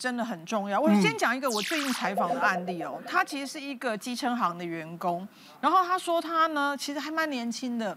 真的很重要。我先讲一个我最近采访的案例哦，他其实是一个机车行的员工，然后他说他呢其实还蛮年轻的，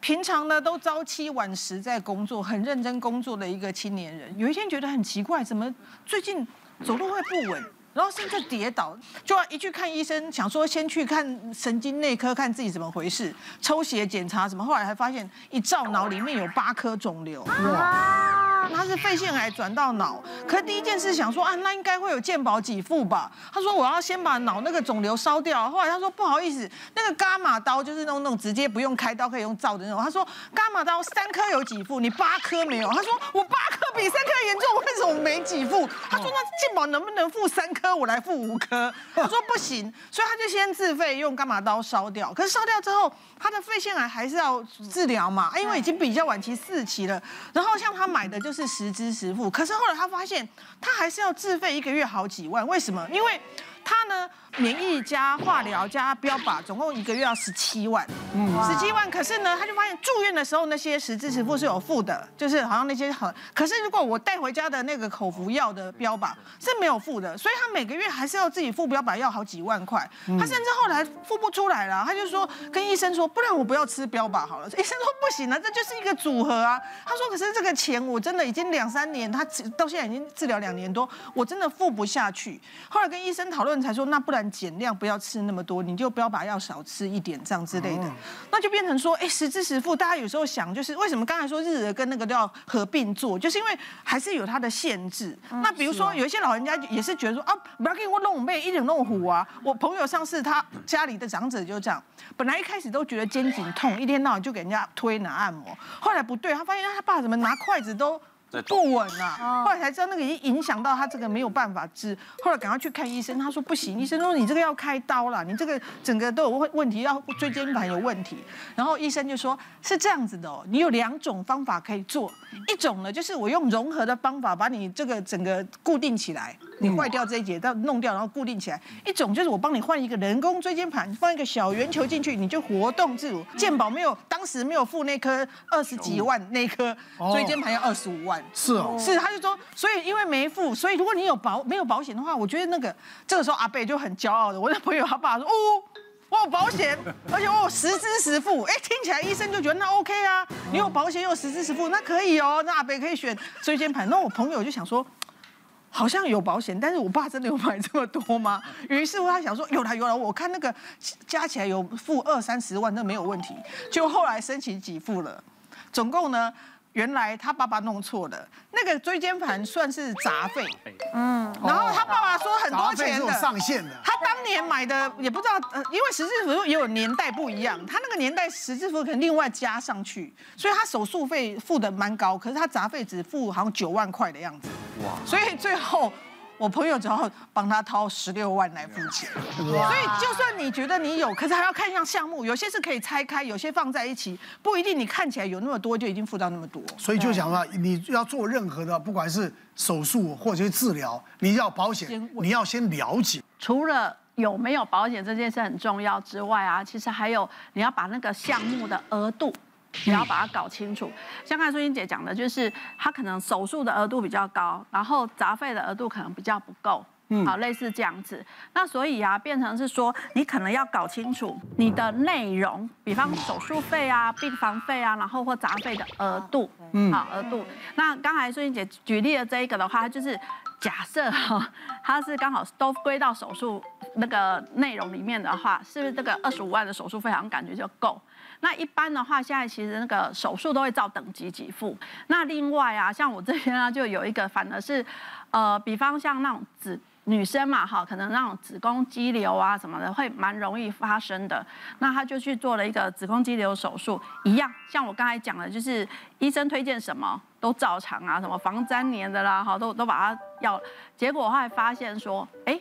平常呢都朝七晚十在工作，很认真工作的一个青年人。有一天觉得很奇怪，怎么最近走路会不稳，然后甚至跌倒，就要一去看医生，想说先去看神经内科看自己怎么回事，抽血检查什么，后来还发现一照脑里面有八颗肿瘤。哇！他是肺腺癌转到脑，可是第一件事想说啊，那应该会有健保给付吧？他说我要先把脑那个肿瘤烧掉。后来他说不好意思，那个伽马刀就是那种那种直接不用开刀可以用照的那种。他说伽马刀三颗有给付，你八颗没有。他说我八颗比三颗严重，为什么没给付？他说那健保能不能付三颗，我来付五颗？他说不行，所以他就先自费用伽马刀烧掉。可是烧掉之后，他的肺腺癌还是要治疗嘛，因为已经比较晚期四期了。然后像他买的就就。是实支实付，可是后来他发现，他还是要自费一个月好几万，为什么？因为他呢，免疫加化疗加标靶，总共一个月要十七万，嗯，十七万。可是呢，他就发现住院的时候那些实支实付是有付的，就是好像那些很。可是如果我带回家的那个口服药的标靶是没有付的，所以他每个月还是要自己付标靶，要好几万块。他甚至后来付不出来了，他就说跟医生说，不然我不要吃标靶好了。医生说不行啊，这就是一个组合啊。他说可是这个钱我真的已经两三年，他到现在已经治疗两年多，我真的付不下去。后来跟医生讨论。才说那不然减量，不要吃那么多，你就不要把药少吃一点这样之类的，那就变成说，哎，实支实付。大家有时候想，就是为什么刚才说日额跟那个都要合并做，就是因为还是有它的限制。那比如说有一些老人家也是觉得说啊，不要给我弄背一点弄虎啊。我朋友上次他家里的长者就这样，本来一开始都觉得肩颈痛，一天到晚就给人家推拿按摩，后来不对，他发现他爸怎么拿筷子都。不稳啊！后来才知道那个已经影响到他这个没有办法治，后来赶快去看医生，他说不行，医生说你这个要开刀了，你这个整个都有问问题，要椎间盘有问题。然后医生就说是这样子的哦，你有两种方法可以做，一种呢就是我用融合的方法把你这个整个固定起来，你坏掉这一节到弄掉然后固定起来；一种就是我帮你换一个人工椎间盘，放一个小圆球进去，你就活动自如。健保没有当时没有付那颗二十几万那颗椎间盘要二十五万。是哦，是，他就说，所以因为没付，所以如果你有保没有保险的话，我觉得那个这个时候阿贝就很骄傲的，我的朋友他爸说，哦，我有保险，而且我有实支实付，哎，听起来医生就觉得那 OK 啊，你有保险又有实支实付，那可以哦，那阿伯可以选椎间盘。那我朋友就想说，好像有保险，但是我爸真的有买这么多吗？于是乎他想说，有了有了，我看那个加起来有付二三十万，那没有问题。就后来申请给付了，总共呢。原来他爸爸弄错了，那个椎间盘算是杂费，嗯，然后他爸爸说很多钱的，上限的。他当年买的也不知道，呃，因为十字符也有年代不一样，他那个年代实支实付可能另外加上去，所以他手术费付的蛮高，可是他杂费只付好像九万块的样子，哇，所以最后。我朋友只要帮他掏十六万来付钱，所以就算你觉得你有，可是还要看一下项目，有些是可以拆开，有些放在一起，不一定你看起来有那么多就已经付到那么多。所以就想说，你要做任何的，不管是手术或者是治疗，你要保险，你要先了解。除了有没有保险这件事很重要之外啊，其实还有你要把那个项目的额度。你要把它搞清楚，像刚才淑英姐讲的，就是他可能手术的额度比较高，然后杂费的额度可能比较不够，嗯，好，类似这样子。那所以啊，变成是说，你可能要搞清楚你的内容，比方手术费啊、病房费啊，然后或杂费的额度，嗯，好，额度。那刚才淑英姐举例的这一个的话，就是假设哈，它是刚好都归到手术那个内容里面的话，是不是这个二十五万的手术费好像感觉就够？那一般的话，现在其实那个手术都会照等级给付。那另外啊，像我这边呢，就有一个，反而是，呃，比方像那种子女生嘛，哈，可能那种子宫肌瘤啊什么的，会蛮容易发生的。那他就去做了一个子宫肌瘤手术，一样，像我刚才讲的，就是医生推荐什么都照常啊，什么防粘连的啦，哈，都都把它要。结果后来发现说，哎。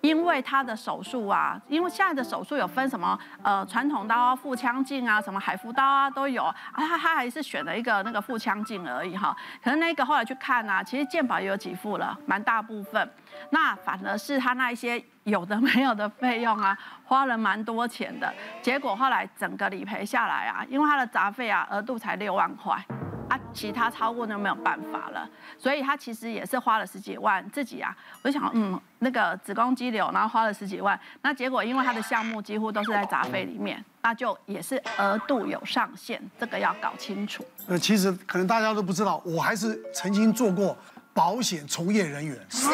因为他的手术啊，因为现在的手术有分什么呃传统刀啊、腹腔镜啊、什么海扶刀啊都有啊，他他还是选了一个那个腹腔镜而已哈。可是那个后来去看啊，其实健保也有几副了，蛮大部分。那反而是他那一些有的没有的费用啊，花了蛮多钱的。结果后来整个理赔下来啊，因为他的杂费啊额度才六万块。啊，其他超过就没有办法了，所以他其实也是花了十几万自己啊，我就想嗯，那个子宫肌瘤，然后花了十几万，那结果因为他的项目几乎都是在杂费里面，那就也是额度有上限，这个要搞清楚。呃，其实可能大家都不知道，我还是曾经做过保险从业人员。是。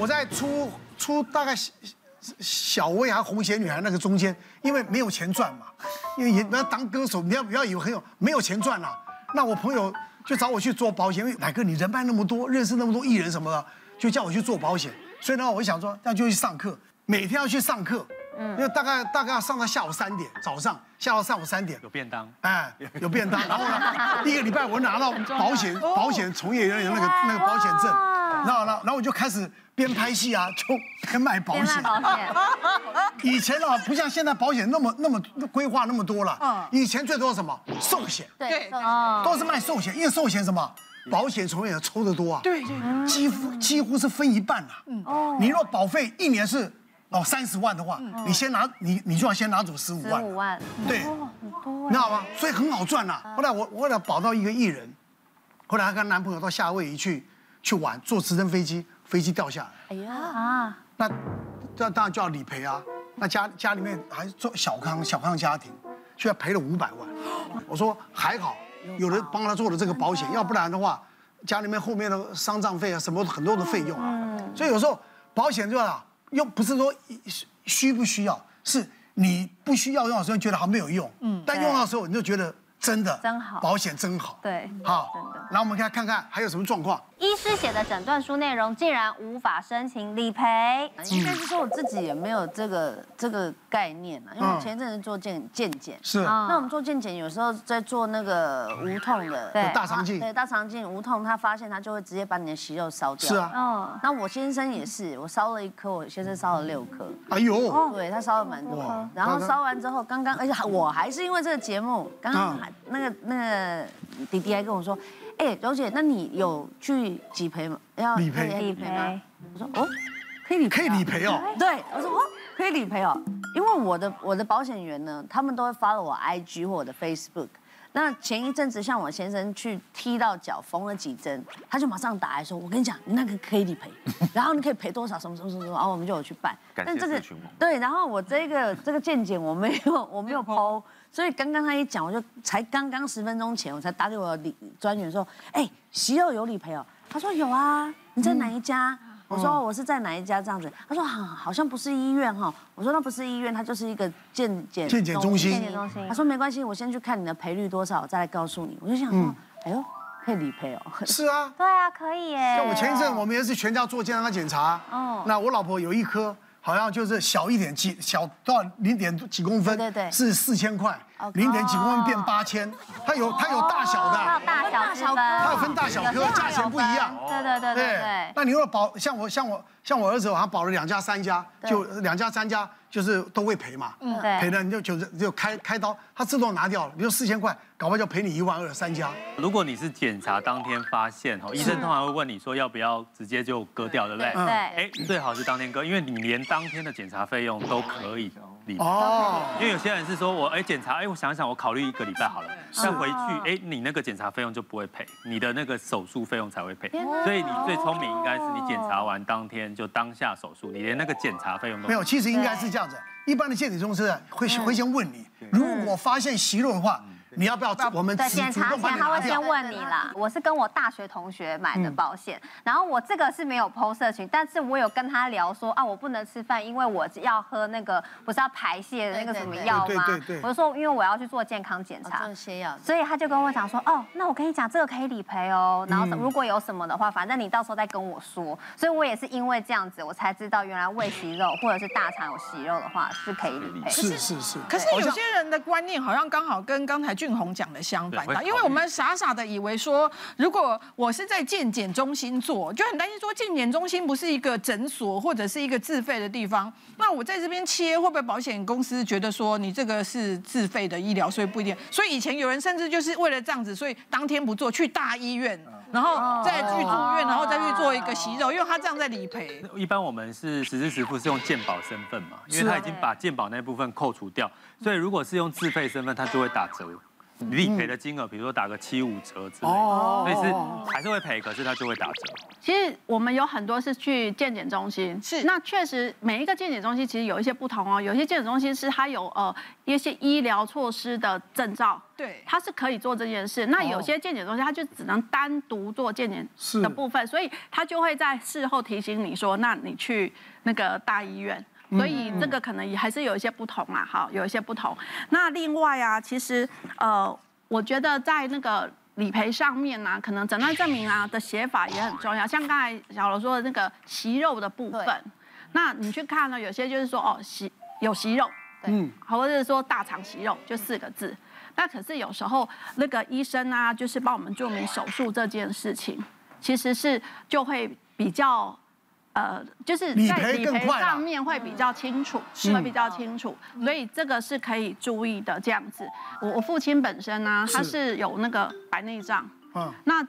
我在出出大概小薇还红鞋女孩那个中间，因为没有钱赚嘛，因为你要当歌手，你要不要以为很有没有钱赚啊？那我朋友就找我去做保险，因为乃哥你人脉那么多，认识那么多艺人什么的，就叫我去做保险。所以呢，我想说，那就去上课，每天要去上课，嗯，因为大概大概要上到下午三点，早上下到上午三点。有便当，哎，有便当。然后呢，第一个礼拜我拿到保险保险从业人员那个那个保险证，然后呢，然后我就开始。边拍戏啊，就边卖保险。保险。以前啊，不像现在保险那么那么规划那么多了。嗯。以前最多什么寿险？对。都是卖寿险，因为寿险什么保险从业者抽得多啊。对对。几乎几乎是分一半啊。嗯。哦。你若保费一年是哦三十万的话，你先拿你你就要先拿走十五万。十五万。对。很多。你知道吗？所以很好赚呐。后来我我为了保到一个艺人，后来她跟男朋友到夏威夷去去玩，坐直升飞机。飞机掉下来，哎呀啊！那这当然就要理赔啊。那家家里面还做小康小康家庭，居然赔了五百万。我说还好，有人帮他做了这个保险，要不然的话，家里面后面的丧葬费啊，什么很多的费用啊。所以有时候保险就啊，又不是说需不需要，是你不需要用的时候觉得好没有用，嗯，但用的时候你就觉得。真的，真好，保险真好，对，好，真的。然后我们看看看还有什么状况。医师写的诊断书内容竟然无法申请理赔，应该是说我自己也没有这个这个概念啊，因为我前一阵子做健健检，是。那我们做健检有时候在做那个无痛的，对，大肠镜，对，大肠镜无痛，他发现他就会直接把你的息肉烧掉。是啊。嗯。那我先生也是，我烧了一颗，我先生烧了六颗。哎呦。对他烧了蛮多。然后烧完之后，刚刚而且我还是因为这个节目，刚刚还。那个那个弟弟还跟我说，哎，柔姐，那你有去理赔吗？要理赔理赔吗？我说哦，可以理赔，可以理赔哦。对，我说哦，可以理赔哦，因为我的我的保险员呢，他们都会 follow 我 IG 或我的 Facebook。那前一阵子像我先生去踢到脚，缝了几针，他就马上打来说，我跟你讲，你那个可以理赔，然后你可以赔多少什么什么什么，然后我们就有去办。但这个对，然后我这个这个健检我没有我没有 PO。所以刚刚他一讲，我就才刚刚十分钟前，我才打给我的专员说，哎，息肉有理赔哦。他说有啊，你在哪一家？嗯、我说我是在哪一家这样子。他说好，好像不是医院哈。我说那不是医院，它就是一个健检健检中心。健检中心。他说没关系，我先去看你的赔率多少，我再来告诉你。我就想说，哎呦，可以理赔哦。是啊。对啊，可以耶。像我前一阵我们也是全家做健康检查。哦。那我老婆有一颗。好像就是小一点几小到零点几公分，对对，是四千块，零点几公分变八千，它有它有大小的，它有大小之分，它有分大小颗，价钱不一样。对对对对对。那你如果保像我像我像我儿子，我还保了两家三家，就两家三家。就是都会赔嘛，嗯，赔了你就就就开开刀，他自动拿掉了，比如四千块，搞不好就赔你一万二三家。如果你是检查当天发现，哦，医生通常会问你说要不要直接就割掉，对不对？对。哎，最好是当天割，因为你连当天的检查费用都可以哦。因为有些人是说我哎检查哎我想想我考虑一个礼拜好了，但回去哎你那个检查费用就不会赔，你的那个手术费用才会赔。所以你最聪明应该是你检查完当天就当下手术，你连那个检查费用都没有。其实应该是这样子。一般的健体中师会会先问你，如果发现息肉的话。你要不要我们对检查前他会先问你啦。我是跟我大学同学买的保险，然后我这个是没有 PO 社群，但是我有跟他聊说啊，我不能吃饭，因为我要喝那个不是要排泄的那个什么药吗？我就说因为我要去做健康检查，所以他就跟我讲说哦，那我跟你讲这个可以理赔哦，然后如果有什么的话，反正你到时候再跟我说。所以我也是因为这样子，我才知道原来胃息肉或者是大肠有息肉的话是可以理赔。是是是。可是有些人的观念好像刚好跟刚才俊宏讲的相反的，因为我们傻傻的以为说，如果我是在健检中心做，就很担心说健检中心不是一个诊所或者是一个自费的地方，那我在这边切会不会保险公司觉得说你这个是自费的医疗，所以不一定。所以以前有人甚至就是为了这样子，所以当天不做，去大医院，然后再去住院，然后再去做一个息肉，因为他这样在理赔。一般我们是实支实付是用健保身份嘛，因为他已经把健保那部分扣除掉，所以如果是用自费身份，他就会打折。理赔的金额，比如说打个七五折之类的，所以是还是会赔，可是它就会打折。其实我们有很多是去健检中心，是。那确实每一个健检中心其实有一些不同哦，有些健检中心是它有呃一些医疗措施的证照，对，它是可以做这件事。那有些健检中心它就只能单独做健检的部分，所以它就会在事后提醒你说，那你去那个大医院。所以这个可能也还是有一些不同啊，好，有一些不同。那另外啊，其实呃，我觉得在那个理赔上面呢、啊，可能诊断证明啊的写法也很重要。像刚才小罗说的那个息肉的部分，那你去看呢，有些就是说哦，息有息肉，嗯，或者是说大肠息肉，就四个字。那可是有时候那个医生啊，就是帮我们注明手术这件事情，其实是就会比较。呃，就是在理赔上面会比较清楚，会比较清楚，所以这个是可以注意的。这样子，我我父亲本身呢，他是有那个白内障，嗯，那。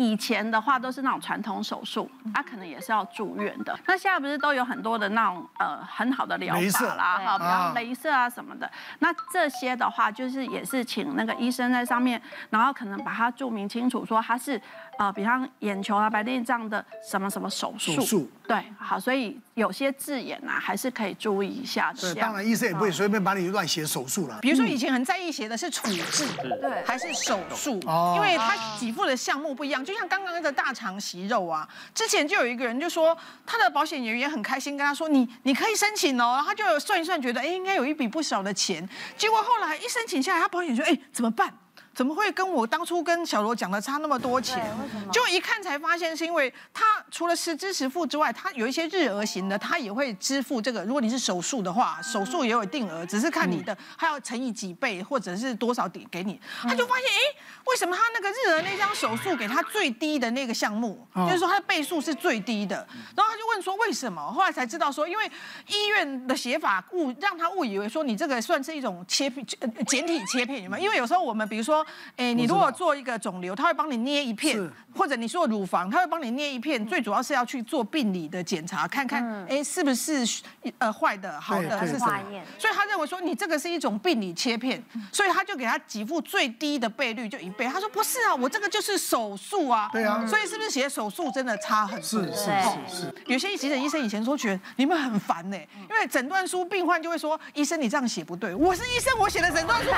以前的话都是那种传统手术，他、啊、可能也是要住院的。那现在不是都有很多的那种呃很好的疗法啦，哈，比方镭射啊什么的。那这些的话就是也是请那个医生在上面，然后可能把它注明清楚，说他是呃，比方眼球啊、白内障的什么什么手术。手术。对，好，所以有些字眼啊还是可以注意一下。对，当然医生也不会随便把你乱写手术了。比如说以前很在意写的是处置，对，还是手术，因为他给付的项目不一样。就像刚刚那个大肠息肉啊，之前就有一个人就说，他的保险人员也很开心跟他说，你你可以申请哦，然后他就算一算，觉得哎应该有一笔不少的钱，结果后来一申请下来，他保险说哎怎么办？怎么会跟我当初跟小罗讲的差那么多钱？就一看才发现，是因为他除了实支实付之外，他有一些日额型的，他也会支付这个。如果你是手术的话，手术也有定额，只是看你的，还要乘以几倍或者是多少点给你。他就发现，哎，为什么他那个日额那张手术给他最低的那个项目，就是说他的倍数是最低的。然后他就问说为什么？后来才知道说，因为医院的写法误让他误以为说你这个算是一种切片简体切片，有没有？因为有时候我们比如说。哎，你如果做一个肿瘤，他会帮你捏一片，或者你说乳房，他会帮你捏一片，最主要是要去做病理的检查，看看哎是不是呃坏的、好的还是什么。所以他认为说你这个是一种病理切片，所以他就给他给付最低的倍率就一倍。他说不是啊，我这个就是手术啊。对啊。所以是不是写手术真的差很多？是是是是。有些急诊医生以前说觉得你们很烦呢，因为诊断书病患就会说医生你这样写不对，我是医生我写的诊断书。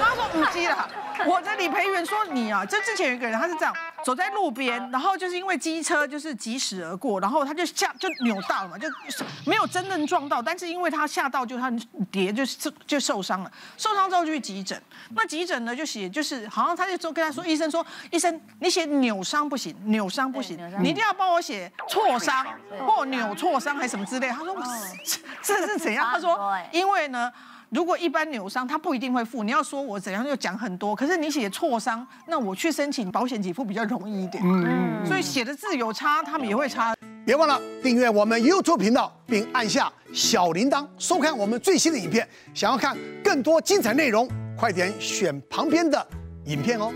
他说五 G 了。我的理赔员说你啊，这之前有一个人，他是这样走在路边，然后就是因为机车就是疾驶而过，然后他就吓就扭到了嘛，就没有真正撞到，但是因为他吓到，就他跌就就受伤了，受伤之后就去急诊，那急诊呢就写就是好像他就跟他说，医生说医生你写扭伤不行，扭伤不行，你一定要帮我写挫伤或扭挫伤还是什么之类，他说这这是怎样？他说因为呢。如果一般扭伤，他不一定会付。你要说我怎样就讲很多，可是你写挫伤，那我去申请保险给付比较容易一点。嗯，所以写的字有差，他们也会差。别忘了订阅我们 YouTube 频道，并按下小铃铛，收看我们最新的影片。想要看更多精彩内容，快点选旁边的影片哦。